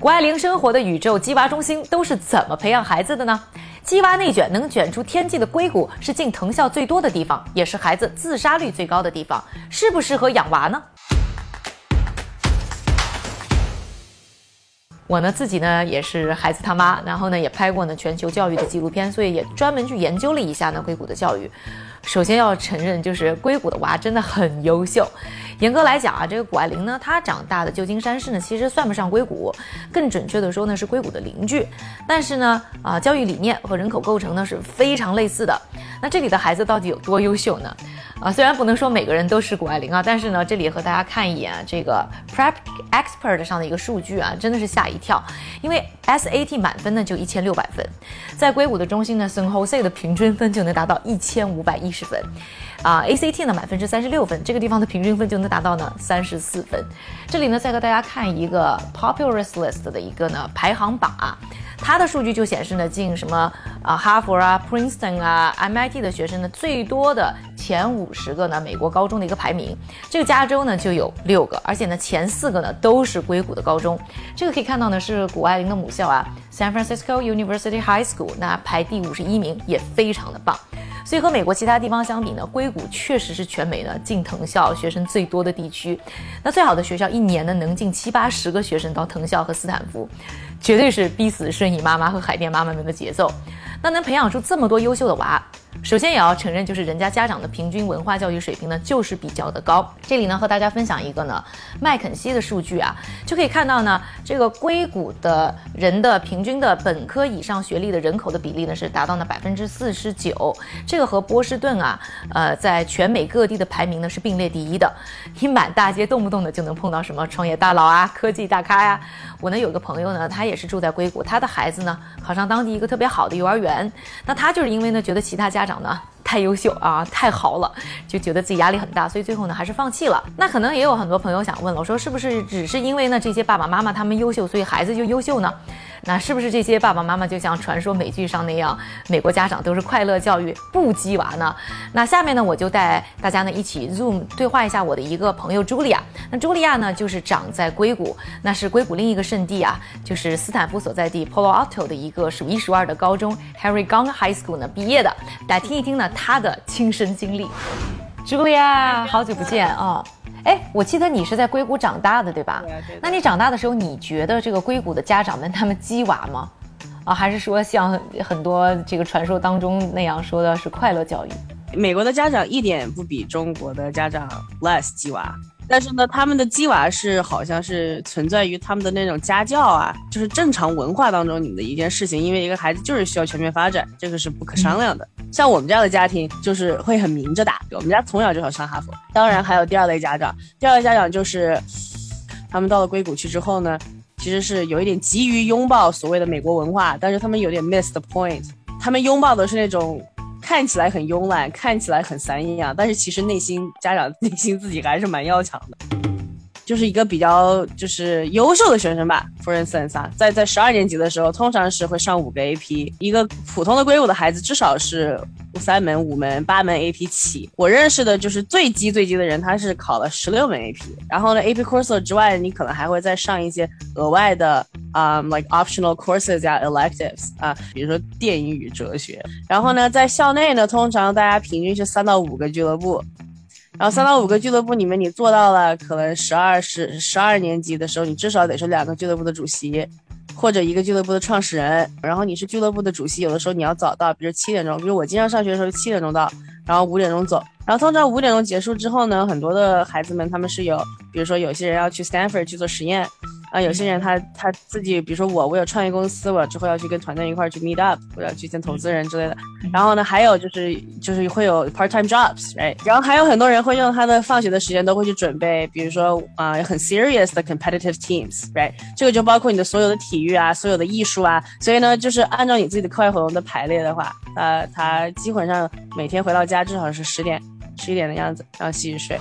谷爱凌生活的宇宙鸡娃中心都是怎么培养孩子的呢？鸡娃内卷能卷出天际的硅谷是进藤校最多的地方，也是孩子自杀率最高的地方，适不适合养娃呢？我呢自己呢也是孩子他妈，然后呢也拍过呢全球教育的纪录片，所以也专门去研究了一下呢硅谷的教育。首先要承认，就是硅谷的娃真的很优秀。严格来讲啊，这个谷爱凌呢，她长大的旧金山市呢，其实算不上硅谷，更准确的说呢是硅谷的邻居。但是呢，啊，教育理念和人口构成呢是非常类似的。那这里的孩子到底有多优秀呢？啊，虽然不能说每个人都是谷爱凌啊，但是呢，这里和大家看一眼这个 Prep Expert 上的一个数据啊，真的是吓一跳。因为 SAT 满分呢就一千六百分，在硅谷的中心呢，San Jose 的平均分就能达到一千五百一十分，啊，ACT 呢满分是三十六分，这个地方的平均分就能达到呢三十四分。这里呢再和大家看一个 Popular List 的一个呢排行榜啊。它的数据就显示呢，进什么啊哈佛啊、Princeton 啊、MIT 的学生呢，最多的前五十个呢，美国高中的一个排名，这个加州呢就有六个，而且呢前四个呢都是硅谷的高中。这个可以看到呢是谷爱凌的母校啊，San Francisco University High School，那排第五十一名，也非常的棒。所以和美国其他地方相比呢，硅谷确实是全美呢进藤校学生最多的地区。那最好的学校一年呢能进七八十个学生到藤校和斯坦福，绝对是逼死顺义妈妈和海淀妈妈们的节奏。那能培养出这么多优秀的娃？首先也要承认，就是人家家长的平均文化教育水平呢，就是比较的高。这里呢，和大家分享一个呢，麦肯锡的数据啊，就可以看到呢，这个硅谷的人的平均的本科以上学历的人口的比例呢，是达到了百分之四十九。这个和波士顿啊，呃，在全美各地的排名呢是并列第一的。你满大街动不动的就能碰到什么创业大佬啊、科技大咖呀。我呢有个朋友呢，他也是住在硅谷，他的孩子呢考上当地一个特别好的幼儿园。那他就是因为呢，觉得其他家长呢太优秀啊，太豪了，就觉得自己压力很大，所以最后呢还是放弃了。那可能也有很多朋友想问了，我说是不是只是因为呢这些爸爸妈妈他们优秀，所以孩子就优秀呢？那是不是这些爸爸妈妈就像传说美剧上那样，美国家长都是快乐教育不鸡娃呢？那下面呢，我就带大家呢一起 Zoom 对话一下我的一个朋友茱莉亚。那茱莉亚呢，就是长在硅谷，那是硅谷另一个圣地啊，就是斯坦福所在地 Palo Alto 的一个数一数二的高中 Harry Gong High School 呢毕业的。来听一听呢她的亲身经历。茱莉亚，好久不见啊！哎，我记得你是在硅谷长大的，对吧？那你长大的时候，你觉得这个硅谷的家长们他们鸡娃吗？啊，还是说像很多这个传说当中那样说的是快乐教育？美国的家长一点不比中国的家长 less 鸡娃。但是呢，他们的鸡娃是好像是存在于他们的那种家教啊，就是正常文化当中你的一件事情，因为一个孩子就是需要全面发展，这个是不可商量的。像我们这样的家庭，就是会很明着打，我们家从小就想上哈佛。当然还有第二类家长，第二类家长就是他们到了硅谷去之后呢，其实是有一点急于拥抱所谓的美国文化，但是他们有点 miss the point，他们拥抱的是那种。看起来很慵懒，看起来很散养，但是其实内心家长内心自己还是蛮要强的。就是一个比较就是优秀的学生吧，For instance 啊，在在十二年级的时候，通常是会上五个 AP，一个普通的硅谷的孩子至少是三门、五门、八门 AP 起。我认识的就是最基最基的人，他是考了十六门 AP。然后呢，AP course 之外，你可能还会再上一些额外的啊，like optional courses 加 electives 啊，比如说电影与哲学。然后呢，在校内呢，通常大家平均是三到五个俱乐部。然后三到五个俱乐部里面，你做到了可能十二十十二年级的时候，你至少得是两个俱乐部的主席，或者一个俱乐部的创始人。然后你是俱乐部的主席，有的时候你要早到，比如七点钟，比如我经常上学的时候七点钟到，然后五点钟走。然后通常五点钟结束之后呢，很多的孩子们他们是有，比如说有些人要去 Stanford 去做实验。啊，有些人他他自己，比如说我，我有创业公司，我之后要去跟团队一块儿去 meet up，我要去见投资人之类的。然后呢，还有就是就是会有 part time jobs，right？然后还有很多人会用他的放学的时间都会去准备，比如说啊很 serious 的 competitive teams，right？这个就包括你的所有的体育啊，所有的艺术啊。所以呢，就是按照你自己的课外活动的排列的话，呃，他基本上每天回到家至少是十点。十一点的样子，然后洗洗睡。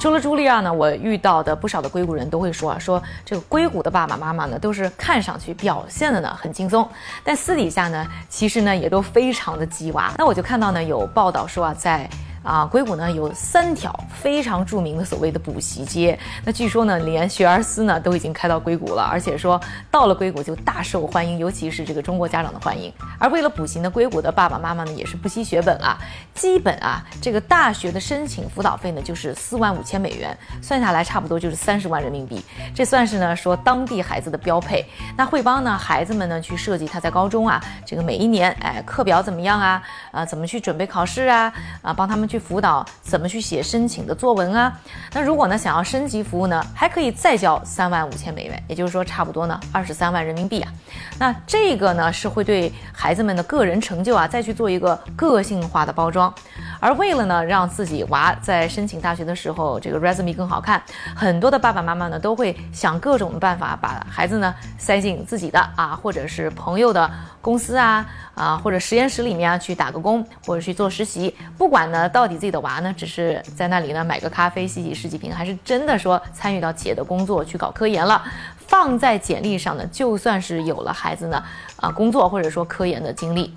除了茱莉亚呢，我遇到的不少的硅谷人都会说啊，说这个硅谷的爸爸妈妈呢，都是看上去表现的呢很轻松，但私底下呢，其实呢也都非常的鸡娃。那我就看到呢有报道说啊，在啊，硅谷呢有三条非常著名的所谓的补习街，那据说呢，连学而思呢都已经开到硅谷了，而且说到了硅谷就大受欢迎，尤其是这个中国家长的欢迎。而为了补习呢，硅谷的爸爸妈妈呢也是不惜血本啊，基本啊这个大学的申请辅导费呢就是四万五千美元，算下来差不多就是三十万人民币，这算是呢说当地孩子的标配。那会帮呢孩子们呢去设计他在高中啊这个每一年哎课表怎么样啊啊怎么去准备考试啊啊帮他们。去辅导怎么去写申请的作文啊？那如果呢想要升级服务呢，还可以再交三万五千美元，也就是说差不多呢二十三万人民币啊。那这个呢是会对孩子们的个人成就啊再去做一个个性化的包装。而为了呢让自己娃在申请大学的时候这个 resume 更好看，很多的爸爸妈妈呢都会想各种的办法把孩子呢塞进自己的啊或者是朋友的公司啊啊或者实验室里面啊去打个工或者去做实习，不管呢到底自己的娃呢只是在那里呢买个咖啡洗洗十几瓶，还是真的说参与到企业的工作去搞科研了，放在简历上呢就算是有了孩子呢啊工作或者说科研的经历。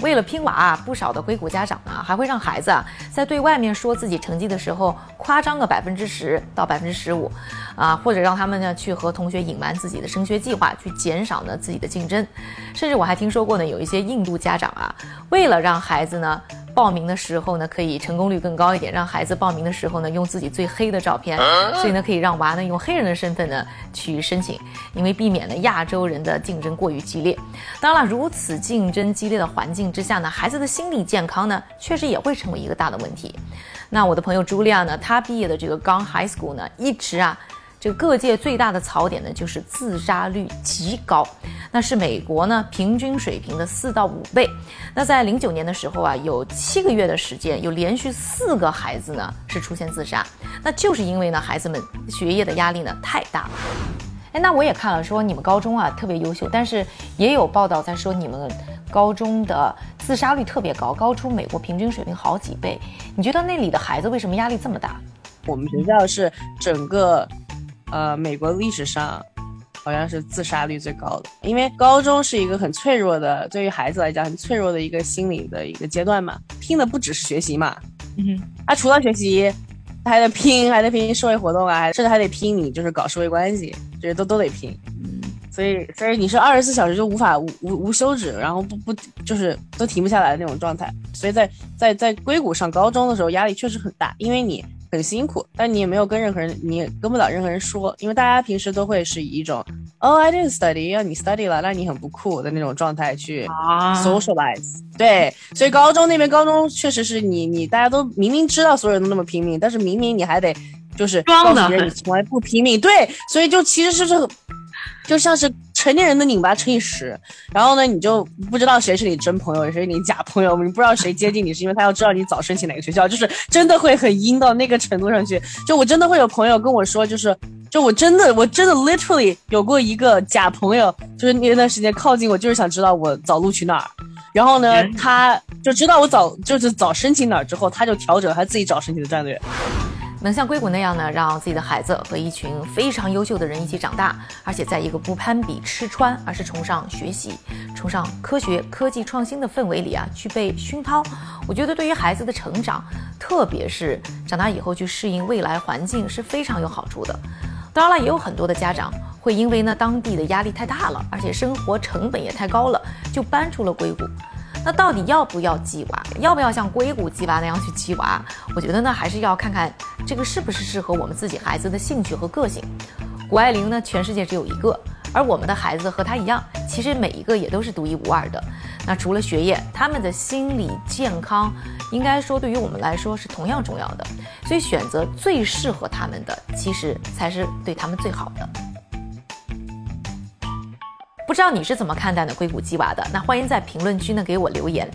为了拼娃啊，不少的硅谷家长啊，还会让孩子啊，在对外面说自己成绩的时候，夸张个百分之十到百分之十五，啊，或者让他们呢去和同学隐瞒自己的升学计划，去减少呢自己的竞争。甚至我还听说过呢，有一些印度家长啊，为了让孩子呢。报名的时候呢，可以成功率更高一点。让孩子报名的时候呢，用自己最黑的照片，所以呢，可以让娃呢用黑人的身份呢去申请，因为避免了亚洲人的竞争过于激烈。当然了，如此竞争激烈的环境之下呢，孩子的心理健康呢，确实也会成为一个大的问题。那我的朋友茱莉亚呢，她毕业的这个刚 High School 呢，一直啊。这个各界最大的槽点呢，就是自杀率极高，那是美国呢平均水平的四到五倍。那在零九年的时候啊，有七个月的时间，有连续四个孩子呢是出现自杀，那就是因为呢孩子们学业的压力呢太大了。哎，那我也看了，说你们高中啊特别优秀，但是也有报道在说你们高中的自杀率特别高，高出美国平均水平好几倍。你觉得那里的孩子为什么压力这么大？我们学校是整个。呃，美国历史上好像是自杀率最高的，因为高中是一个很脆弱的，对于孩子来讲很脆弱的一个心理的一个阶段嘛，拼的不只是学习嘛，嗯哼，啊，除了学习，他还得拼，还得拼社会活动啊，甚至还得拼你就是搞社会关系，这些都都得拼，嗯，所以所以你是二十四小时就无法无无无休止，然后不不就是都停不下来的那种状态，所以在在在硅谷上高中的时候压力确实很大，因为你。很辛苦，但你也没有跟任何人，你也跟不了任何人说，因为大家平时都会是以一种，Oh I didn't study，要你 study 了，那你很不酷的那种状态去 socialize。对，所以高中那边高中确实是你你大家都明明知道所有人都那么拼命，但是明明你还得就是告诉人你从来不拼命。对，所以就其实是这个，就像是。成年人的拧巴乘以十，然后呢，你就不知道谁是你真朋友，谁是你假朋友，你不知道谁接近你，是因为他要知道你早申请哪个学校，就是真的会很阴到那个程度上去。就我真的会有朋友跟我说，就是，就我真的，我真的 literally 有过一个假朋友，就是那段时间靠近我，就是想知道我早录取哪儿，然后呢，他就知道我早就是早申请哪儿之后，他就调整他自己早申请的战略。能像硅谷那样呢，让自己的孩子和一群非常优秀的人一起长大，而且在一个不攀比、吃穿，而是崇尚学习、崇尚科学、科技创新的氛围里啊，去被熏陶。我觉得对于孩子的成长，特别是长大以后去适应未来环境是非常有好处的。当然了，也有很多的家长会因为呢当地的压力太大了，而且生活成本也太高了，就搬出了硅谷。那到底要不要鸡娃？要不要像硅谷鸡娃那样去鸡娃？我觉得呢，还是要看看这个是不是适合我们自己孩子的兴趣和个性。谷爱凌呢，全世界只有一个，而我们的孩子和她一样，其实每一个也都是独一无二的。那除了学业，他们的心理健康，应该说对于我们来说是同样重要的。所以选择最适合他们的，其实才是对他们最好的。不知道你是怎么看待的？硅谷鸡娃的，那欢迎在评论区呢给我留言。